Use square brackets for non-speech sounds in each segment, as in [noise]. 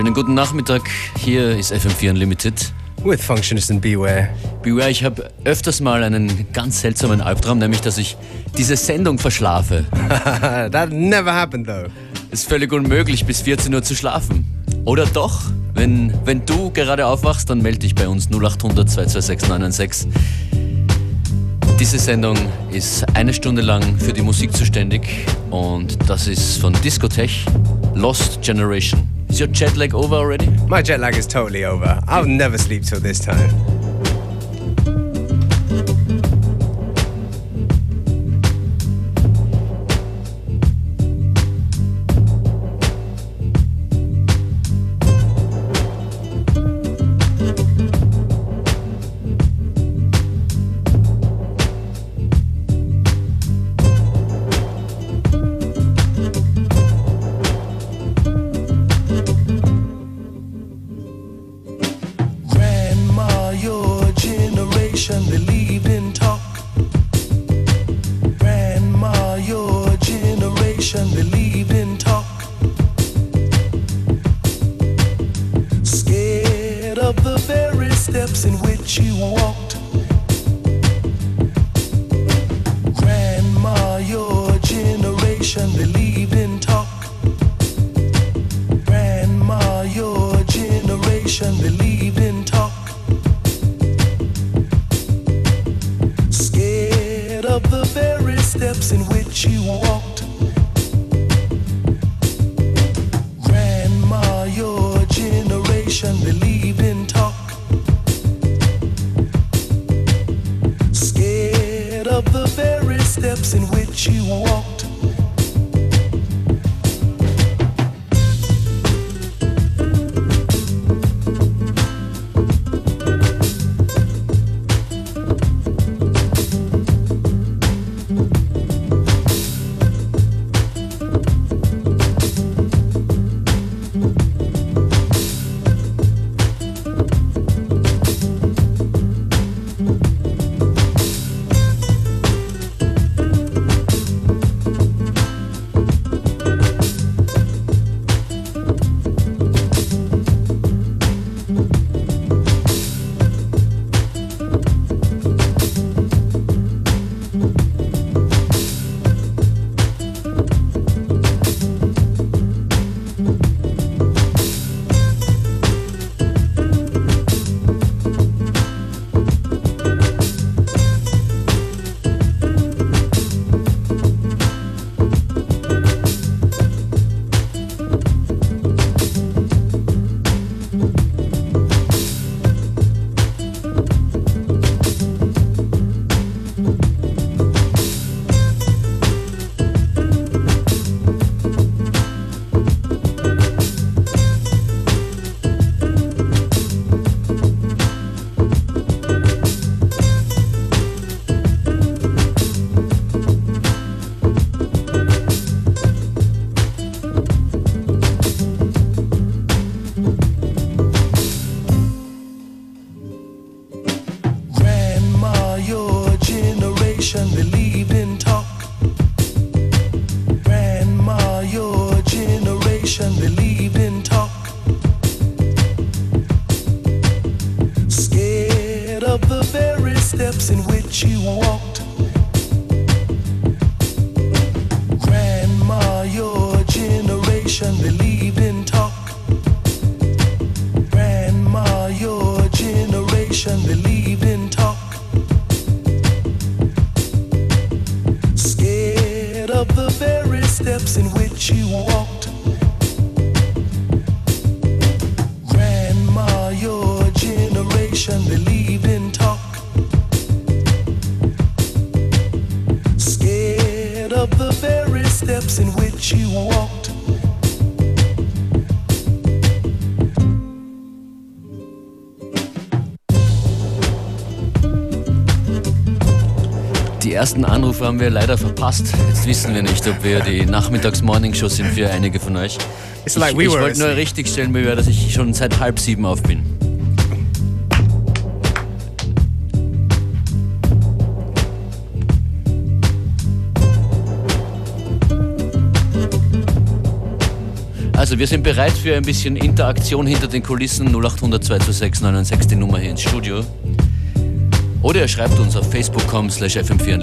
Schönen guten Nachmittag. Hier ist FM4 Unlimited. With Functionist and Beware. Beware, ich habe öfters mal einen ganz seltsamen Albtraum, nämlich dass ich diese Sendung verschlafe. [laughs] That never happened though. Es ist völlig unmöglich, bis 14 Uhr zu schlafen. Oder doch? Wenn, wenn du gerade aufwachst, dann melde dich bei uns 0800 226 996. Diese Sendung ist eine Stunde lang für die Musik zuständig und das ist von Discotech Lost Generation. Is your jet lag over already? My jet lag is totally over. I'll never sleep till this time. Generation ersten Anrufe haben wir leider verpasst. Jetzt wissen wir nicht, ob wir die Nachmittags-Morning-Show sind für einige von euch. It's like ich we ich were wollte nur asleep. richtig stellen, Beware, dass ich schon seit halb sieben auf bin. Also wir sind bereit für ein bisschen Interaktion hinter den Kulissen 0800 226 996 die Nummer hier ins Studio. Oder ihr schreibt uns auf facebook.com slash fm4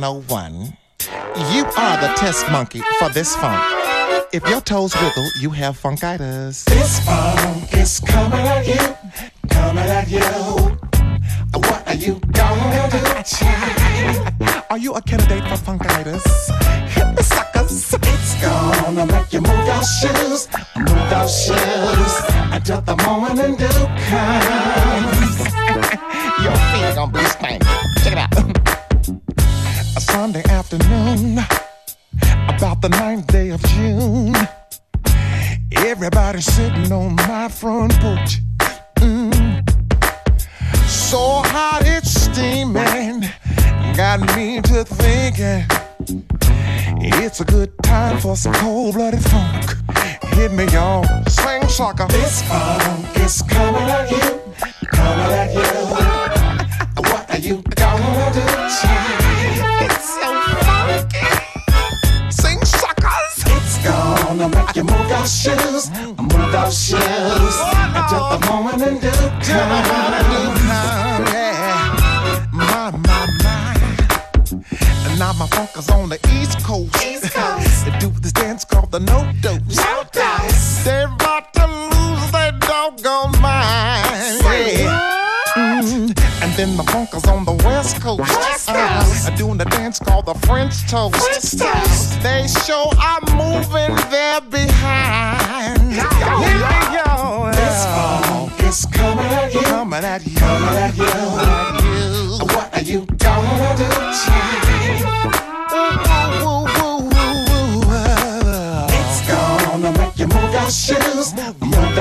101. You are the test monkey for this funk. If your toes wiggle, you have funkitis. This funk is coming at you, coming at you. What are you gonna do, child? [laughs] Are you a candidate for funkitis? Hit me, suckers. It's gonna make you move those shoes, move those shoes until the morning dew comes.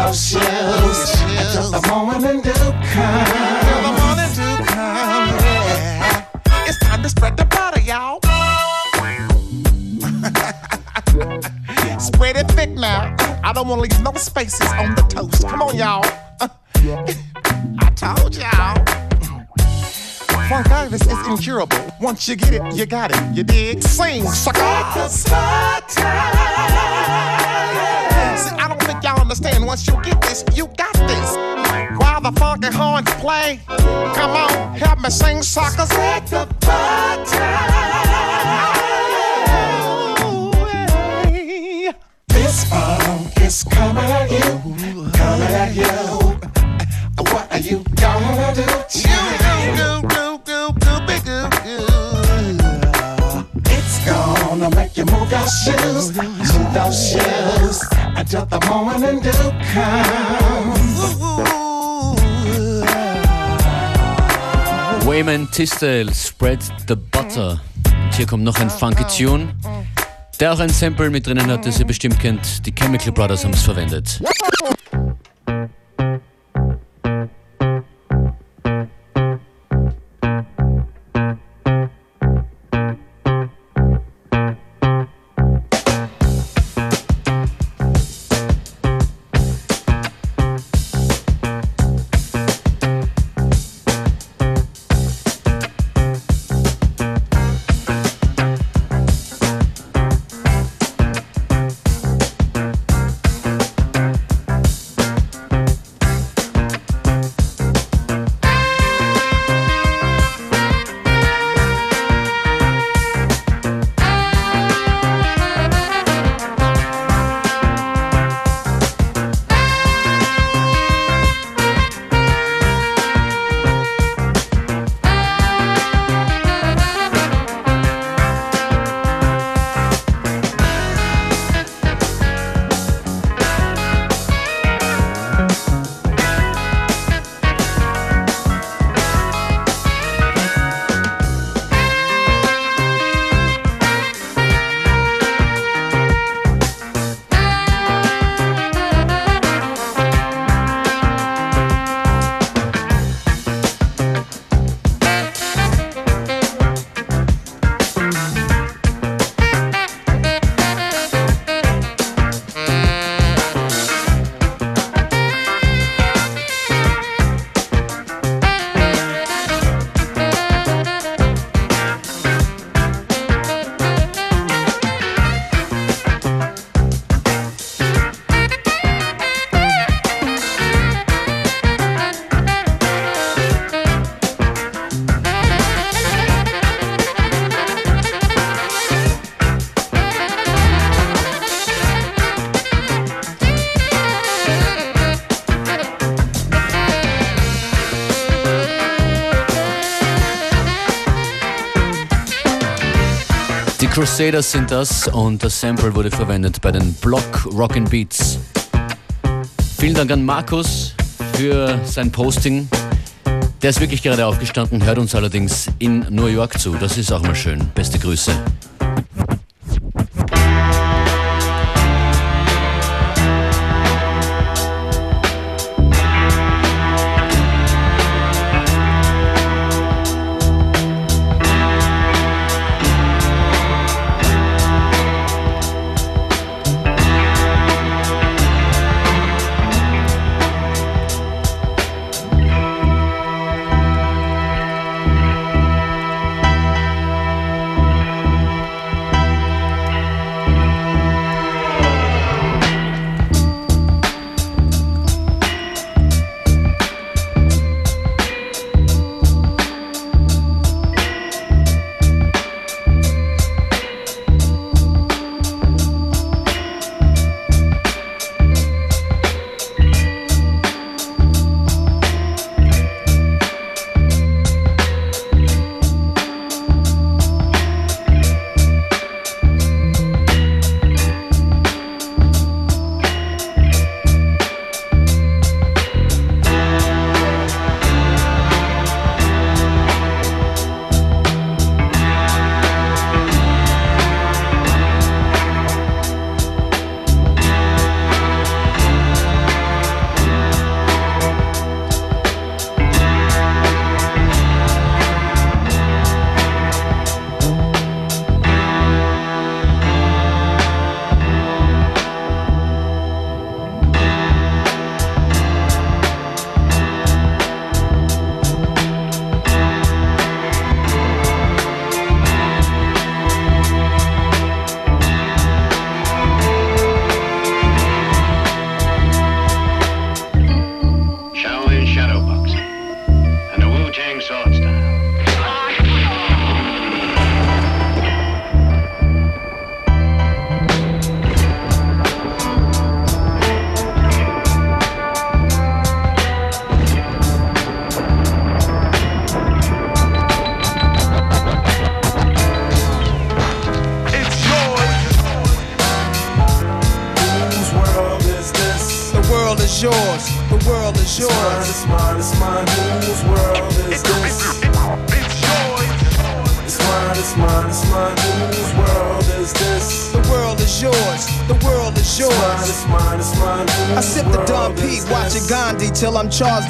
Move those shoes until the morning comes. Until the morning dew comes, yeah. It's time to spread the butter, y'all. [laughs] spread it thick now. I don't want to leave no spaces on the toast. Come on, y'all. [laughs] I told y'all. Funkitis is incurable. Once you get it, you got it. You dig? Sing, sucker. See, I don't y'all understand. Once you get this, you got this. While the funky horns play, come on, help me sing, suckers. the butter. This funk is coming at you, coming at you. What are you gonna do? You do, do, do, do, be do, do. It's gonna make you move those shoes, move those shoes until the morning dew comes. Wayman Tisdale, Spread the Butter. Und hier kommt noch ein funky Tune, der auch ein Sample mit drinnen hat, das ihr bestimmt kennt. Die Chemical Brothers haben es verwendet. Die Crusaders sind das und das Sample wurde verwendet bei den Block Rockin' Beats. Vielen Dank an Markus für sein Posting. Der ist wirklich gerade aufgestanden, hört uns allerdings in New York zu. Das ist auch mal schön. Beste Grüße.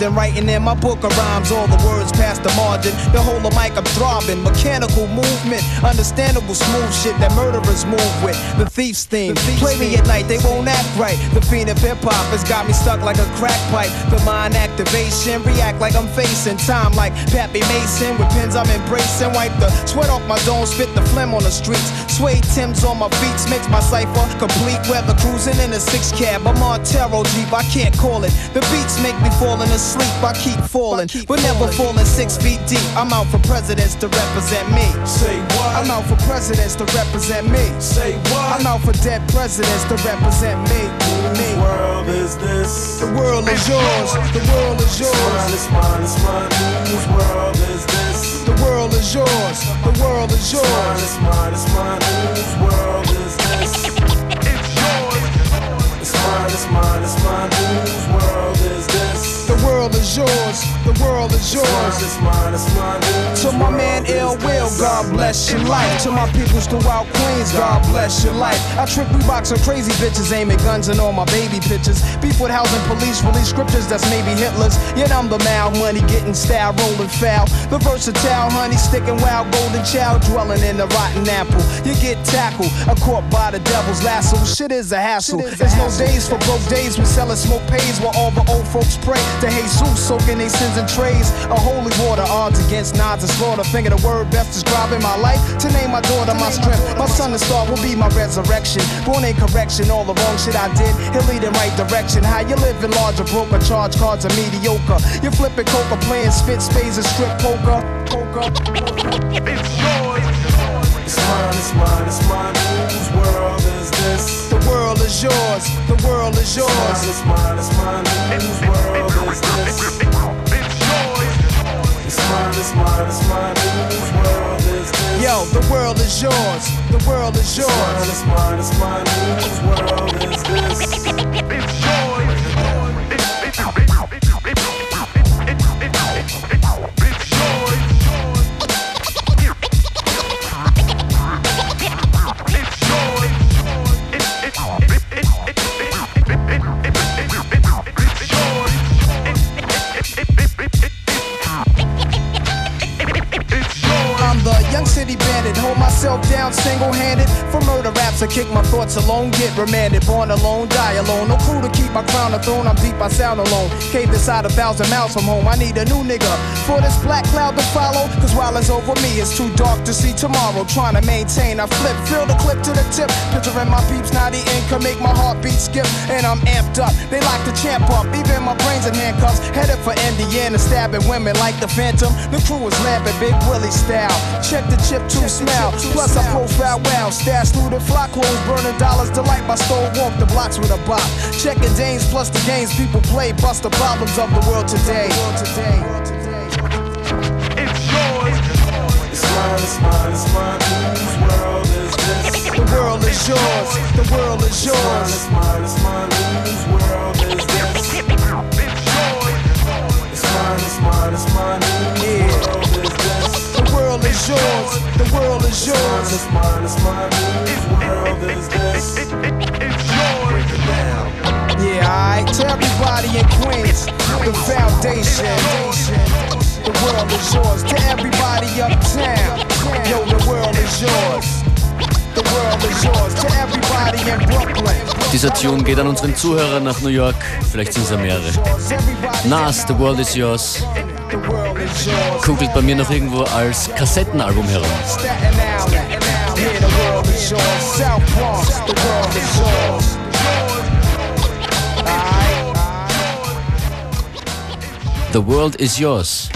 And writing in my book of rhymes. All the words past the margin. The whole of mic I'm throbbing. Mechanical movement, understandable smooth shit that murderers move with. The thief's theme. Play me at night, they won't act right. The fiend of hip hop has got me stuck like a crack pipe. The mind activation, react like I'm facing time like Pappy Mason with pins I'm embracing. Wipe the sweat off my dome, spit the phlegm on the streets. Suede Tim's on my beats makes my cipher complete. Weather cruising in a six cab, a Montero deep, I can't call it. The beats make me falling asleep, I keep falling, but never falling six feet deep. I'm out for presidents to represent me. Say what? I'm out for presidents to represent me. Say what? I'm out for dead presidents to represent me. Whose world is this? The world is yours. The world is It's mine, yours. it's mine, it's mine. Whose world is this? The world is yours. The world is It's mine, yours. it's mine, it's mine. Whose world is this? It's yours. It's mine, it's mine, it's mine. Whose world is this? The world is yours. The world is It's mine, yours. it's mine, it's mine. To my man Ill Will. God bless your life. To my peoples throughout Queens, God bless your life. I trick we box on crazy bitches, aiming guns and all my baby pictures. Beef with housing police, release scriptures that's maybe Hitler's. Yet I'm the mal money getting style, rolling foul. The versatile honey sticking wild, golden child dwelling in the rotten apple. You get tackled, a caught by the devil's lasso. Shit is a hassle. There's no days for broke days. We selling smoke pays while all the old folks pray to Jesus, soaking their sins in trays. A holy water, odds against nods and slaughter. Finger the word best describing my life. To name my daughter my strength. My son and star will be my resurrection. Born in correction, all the wrong shit I did. He'll lead in right direction. How you living larger, broker, charge cards are mediocre. You flipping coca, playing spit spades and strip poker. Poker. It's yours. It's mine, it's mine, it's mine. Whose world is this? The world is yours. The world is It's yours. mine, it's mine, it's mine. Whose world is this? It's yours. It's mine, it's mine, it's mine. Whose world is this? Yo, the world is yours. The world is yours. Mine, it's mine, it's mine. Whose world is this? It's yours. Kick my thoughts alone, get remanded. Born alone, die alone. No crew to keep my crown a throne. I'm deep, I sound alone. Cave inside a thousand miles from home. I need a new nigga for this black cloud to follow. Cause while it's over me, it's too dark to see tomorrow. Trying to maintain, I flip, fill the clip to the tip. Picturing my peeps, naughty income, make my heartbeat skip. And I'm amped up. They like to champ up, even my brains in handcuffs. Headed for Indiana, stabbing women like the Phantom. The crew is laughing, Big Willie style. Check the chip to smell. Plus I profile wow, stash through the flock clothes, burning dollars. Delight my stove, walk the blocks with a bop. Checking dames plus the games people play, bust the problems of the world today. It's mine, it's mine, it's mine. Whose world is this? The world is yours. The world is It's yours. it's mine, it's mine. Whose world is this? It's mine, it's mine, it's mine. Whose world is this? The world is yours. The world is yours. it's mine, it's mine. Whose world is this? Yeah, alright. To everybody in Queens, the foundation. The world is yours. To everybody uptown, Dieser Tune geht an unseren Zuhörer nach New York. Vielleicht sind es ja mehrere. Nas, The World Is Yours, kugelt bei mir noch irgendwo als Kassettenalbum herum. The world is yours.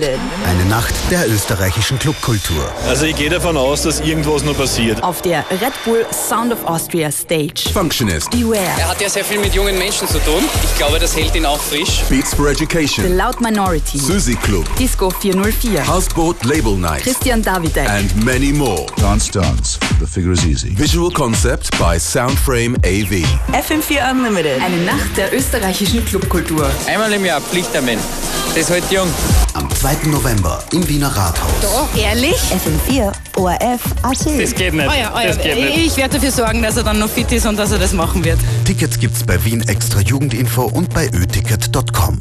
Limited. Eine Nacht der österreichischen Clubkultur. Also ich gehe davon aus, dass irgendwas nur passiert. Auf der Red Bull Sound of Austria Stage. Functionist. Beware. Er hat ja sehr viel mit jungen Menschen zu tun. Ich glaube, das hält ihn auch frisch. Beats for Education. The Loud Minority. Susi Club. Disco 404. Houseboat Label Night. Christian Davide. And many more. Dance Dance. The figure is easy. Visual Concept by Soundframe AV. FM4 Unlimited. Eine Nacht der österreichischen Clubkultur. Einmal im Jahr Pflicht Pflichtermann. Das ist heute jung. Am 2. November im Wiener Rathaus. Doch, ehrlich? FM4, ORF, AC. Das geht nicht. Euer, euer. Das geht nicht. Ich werde dafür sorgen, dass er dann noch fit ist und dass er das machen wird. Tickets gibt's bei Wien Extra Jugendinfo und bei öticket.com.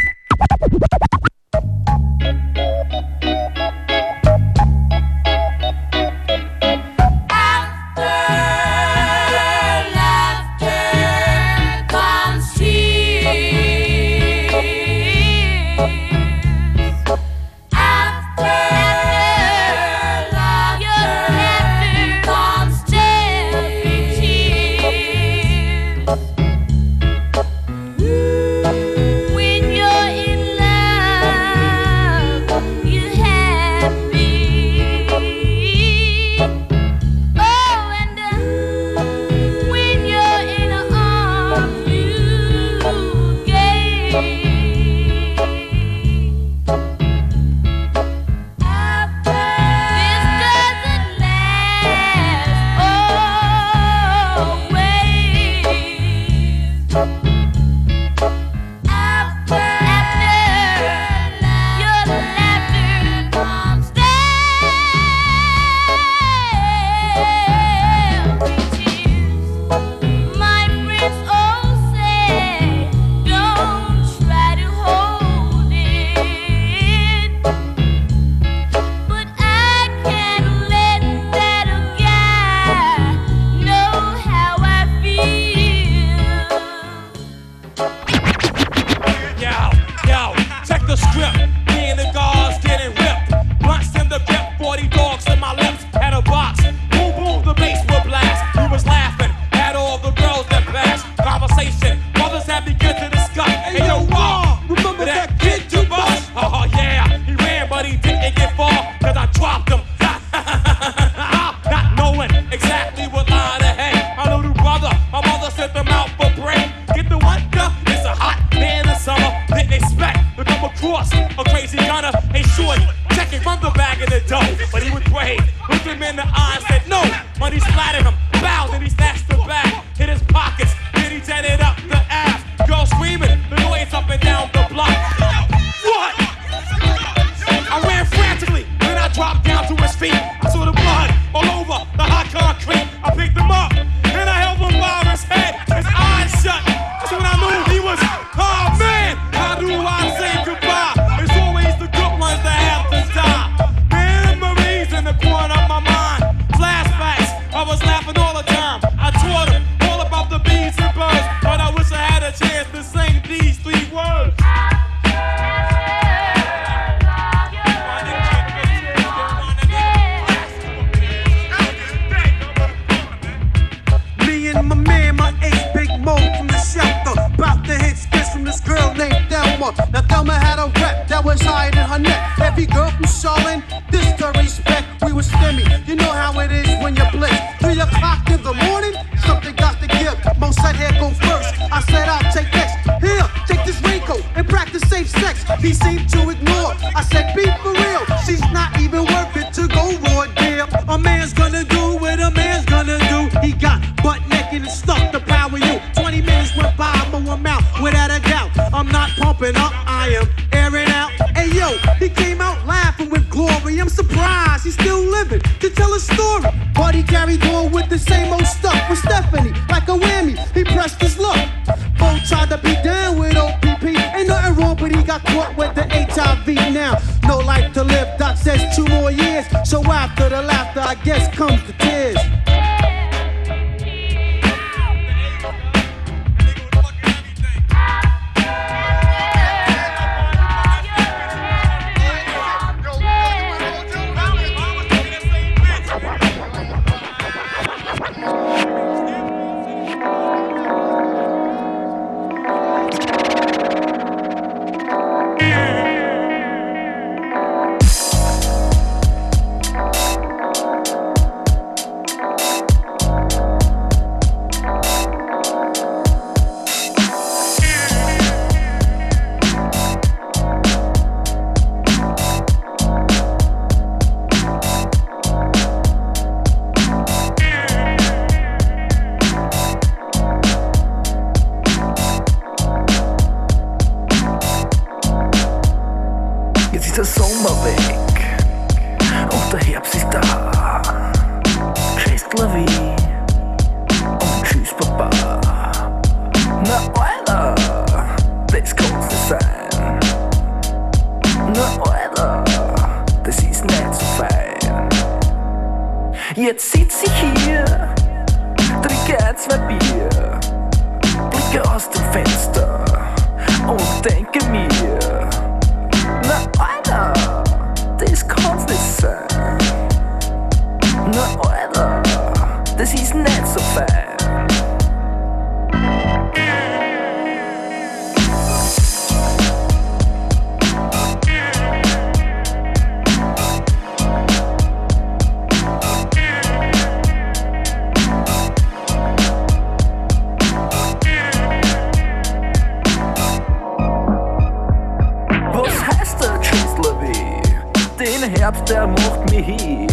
Herbst, der macht mich hin.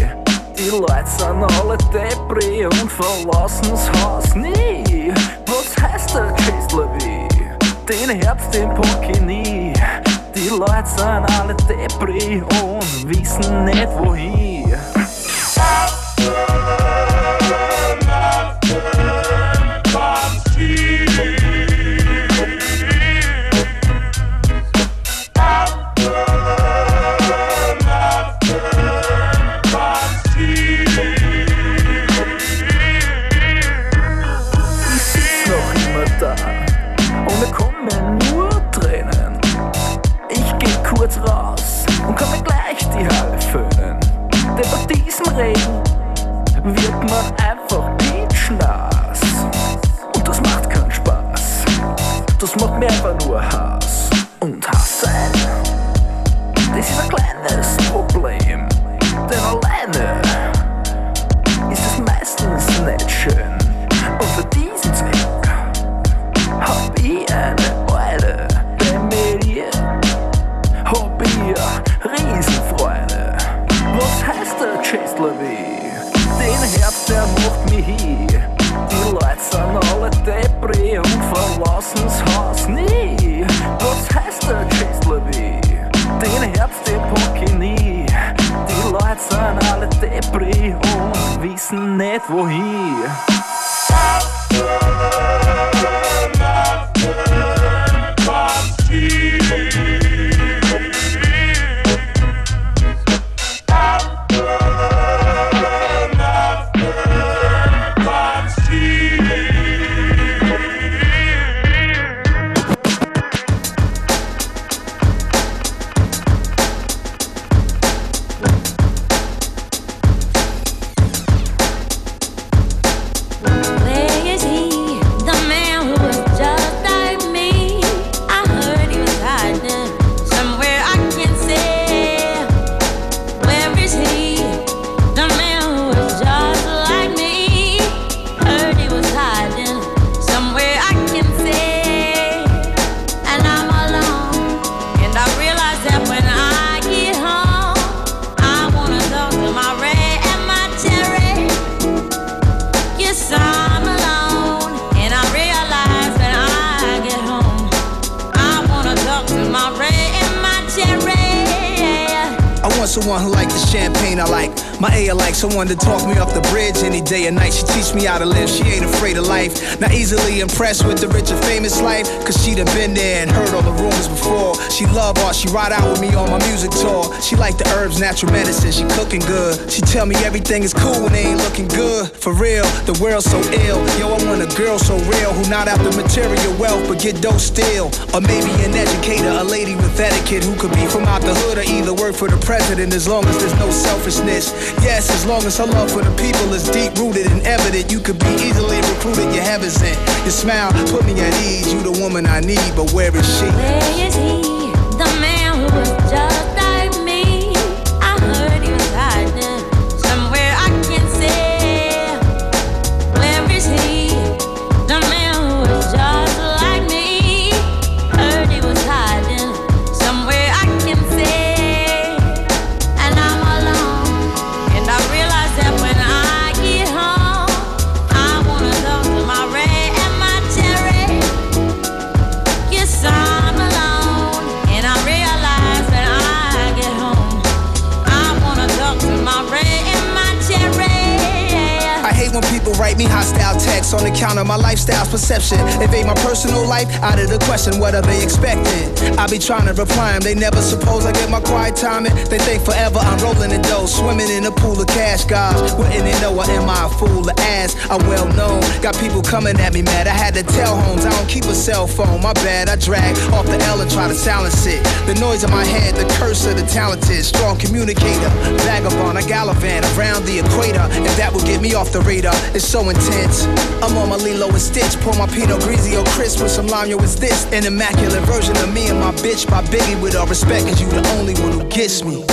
Die Leute sind alle Depri und verlassen's Haus nie. Was heißt der Kistler wie? Den Herbst, den pack ich nie. Die Leute sind alle Depri und wissen nicht wohin. herbs, natural medicine, she cooking good. She tell me everything is cool when they ain't looking good. For real, the world's so ill. Yo, I want a girl so real who not after material wealth but get dope still. Or maybe an educator, a lady with etiquette who could be from out the hood or either work for the president as long as there's no selfishness. Yes, as long as her love for the people is deep rooted and evident, you could be easily recruited. Your heavens in your smile, put me at ease. You the woman I need, but where is she? Where is he? The man who was just me hostile on account of my lifestyle's perception. Invade my personal life out of the question, what are they expecting? I be trying to reply them, they never suppose I get my quiet time. They think forever I'm rolling in dough, swimming in a pool of cash, guys. Wouldn't they know or am I a fool? The ass, I'm well known. Got people coming at me mad. I had to tell homes I don't keep a cell phone. My bad, I drag off the L and try to silence it. The noise in my head, the curse of the talented, strong communicator, vagabond. I gallivant around the equator, and that will get me off the radar. It's so intense. I'm on my Lilo and Stitch, pour my Pinot Grigio crisp with some lime. Yo, is this an immaculate version of me and my bitch? By Biggie, with all respect, cause you the only one who gets me.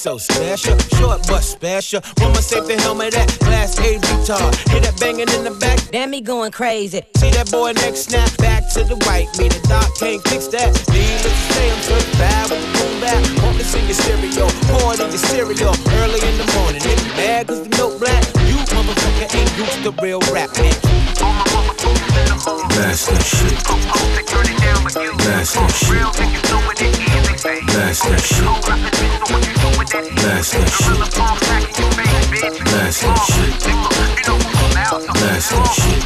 So special, short but special. Woman save the helmet that class A retard. Hear that banging in the back, Damn me going crazy. See that boy next snap back to the right. Me the doc can't fix that. Needless to say, I'm certified with the boom back. Want this in your stereo, it in your cereal. Early in the morning, nigga mad cause the milk black. You motherfucker ain't used to real rap, man. Blast that shit. Blast that shit. Blast that shit. Blast that shit. Blast that shit. Blast that shit.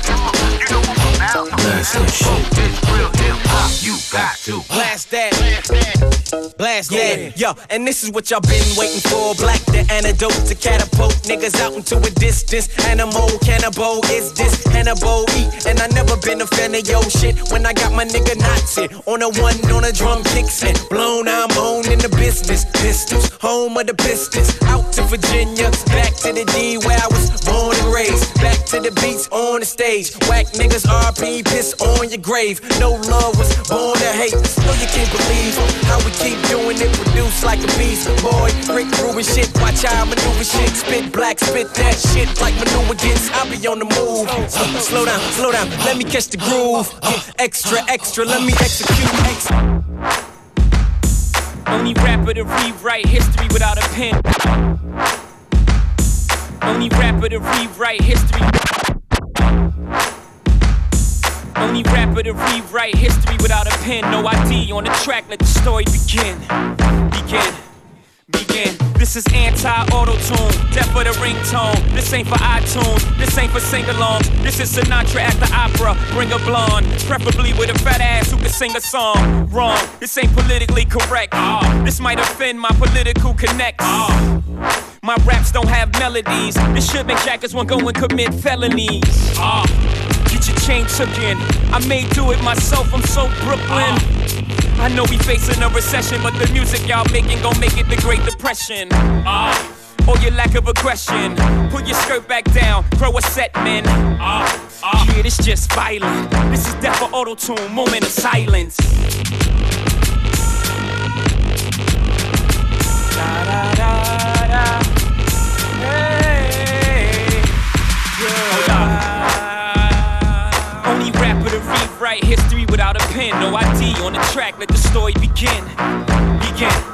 Blast that shit. You got to blast that. That. Yo, and this is what y'all been waiting for. Black the antidote to catapult niggas out into a distance. Animal cannibal is this Hannibal E. And I never been a fan of yo shit. When I got my nigga Nazi on a one on a drum Dixon. Blown, I'm on in the business. Pistols, home of the Pistons. Out to Virginia, back to the D where I was born and raised. Back to the beats on the stage. Whack niggas RP, piss on your grave. No love was born to hate. No, you can't believe how we keep doing it. Produce like a beast, boy. Rick Rubin shit. Watch how I maneuver shit. Spit black, spit that shit like maneuver gets. I be on the move. Uh, slow down, slow down. Let me catch the groove. Uh, extra, extra. Let me execute. Extra. Only rapper to rewrite history without a pen. Only rapper to rewrite history. Only rapper to rewrite history without a pen. No ID on the track, let the story begin. Begin. Begin. This is anti-auto tune, death for the ringtone. This ain't for iTunes, this ain't for sing-alongs. This is Sinatra at the opera. Bring a blonde, preferably with a fat ass who can sing a song. Wrong, this ain't politically correct. Ah, this might offend my political connects. Ah, my raps don't have melodies. This should make jackers want go and commit felonies. Get your chain took in. I may do it myself. I'm so Brooklyn. I know we facing a recession, but the music y'all making gon' make it the Great Depression. Ah. Or your lack of aggression. Pull your skirt back down, throw a set, man. Ah, ah. Yeah, this just violent. This is death for auto tune, moment of silence. Da, da, da. without a pen, no ID on the track, let the story begin. Begin.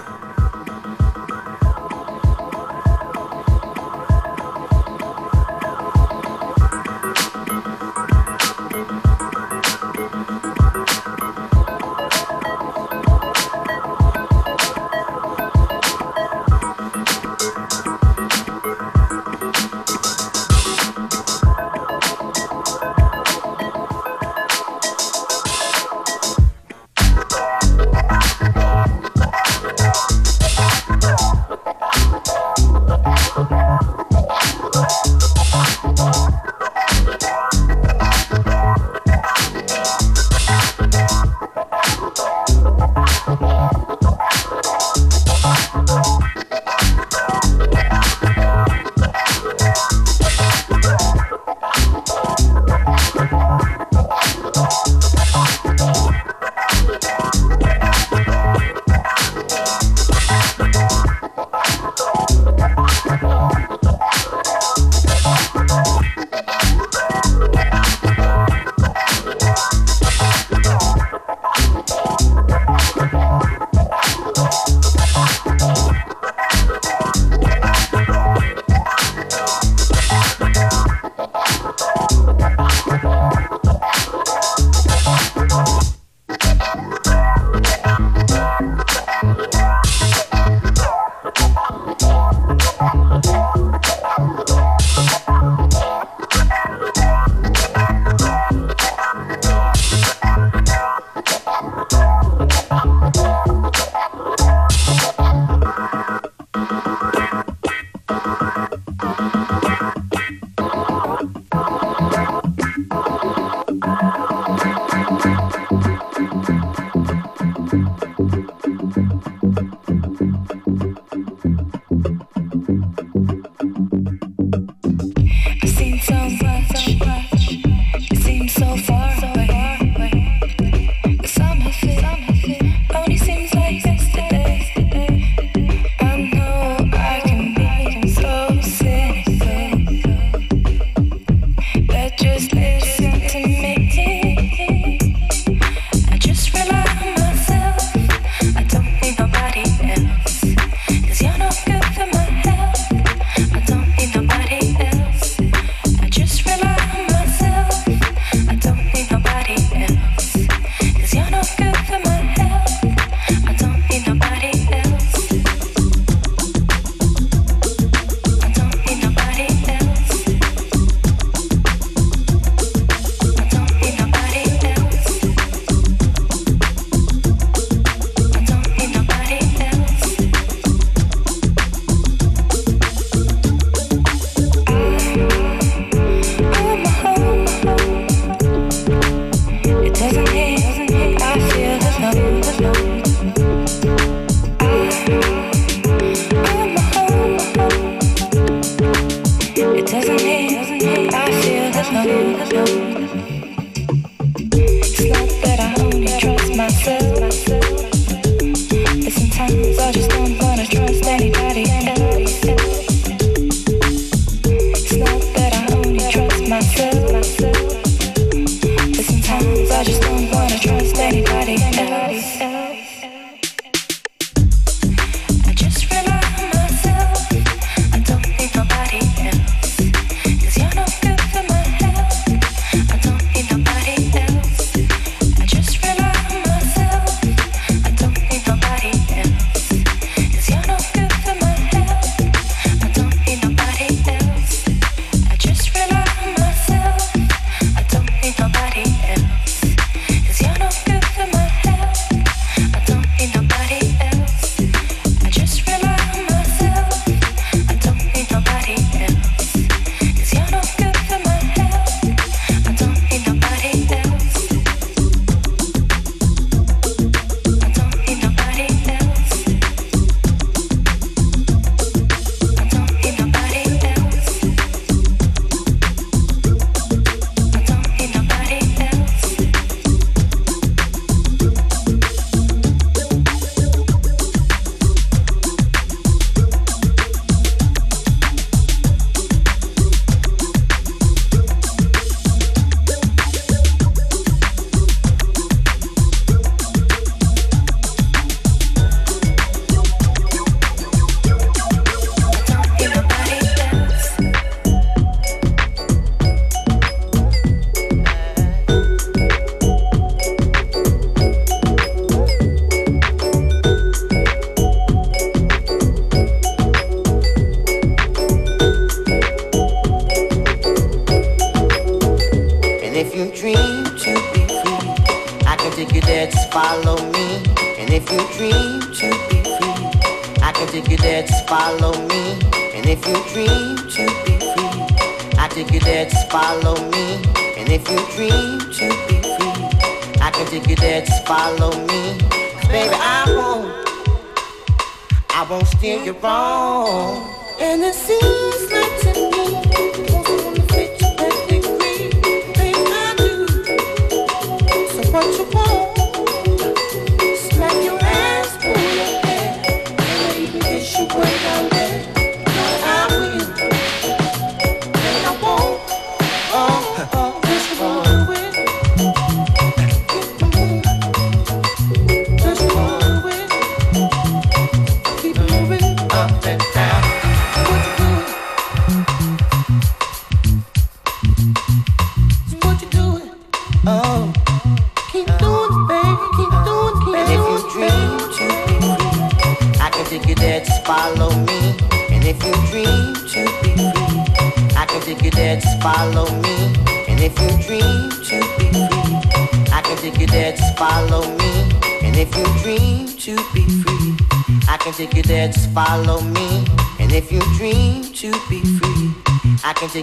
Please not to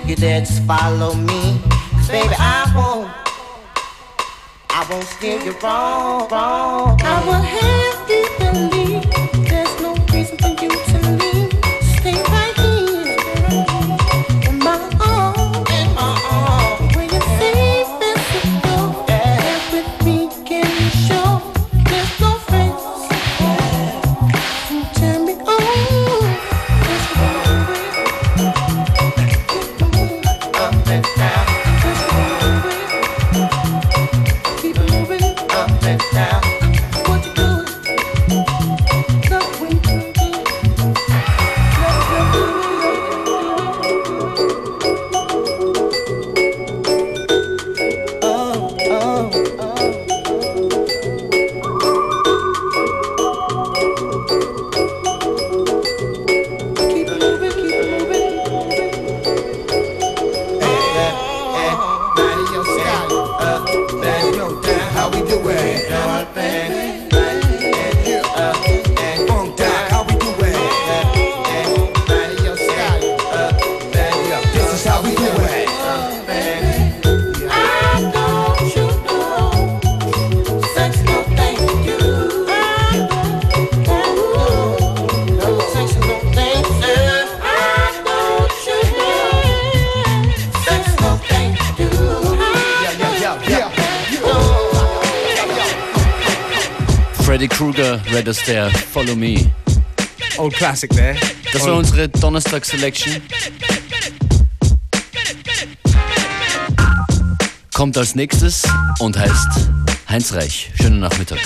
You dare just follow me. Cause baby, I won't. I won't steer you wrong, wrong. I will have to. Klassik, ne? Das war unsere Donnerstag-Selection. Kommt als nächstes und heißt Heinz Reich. Schönen Nachmittag.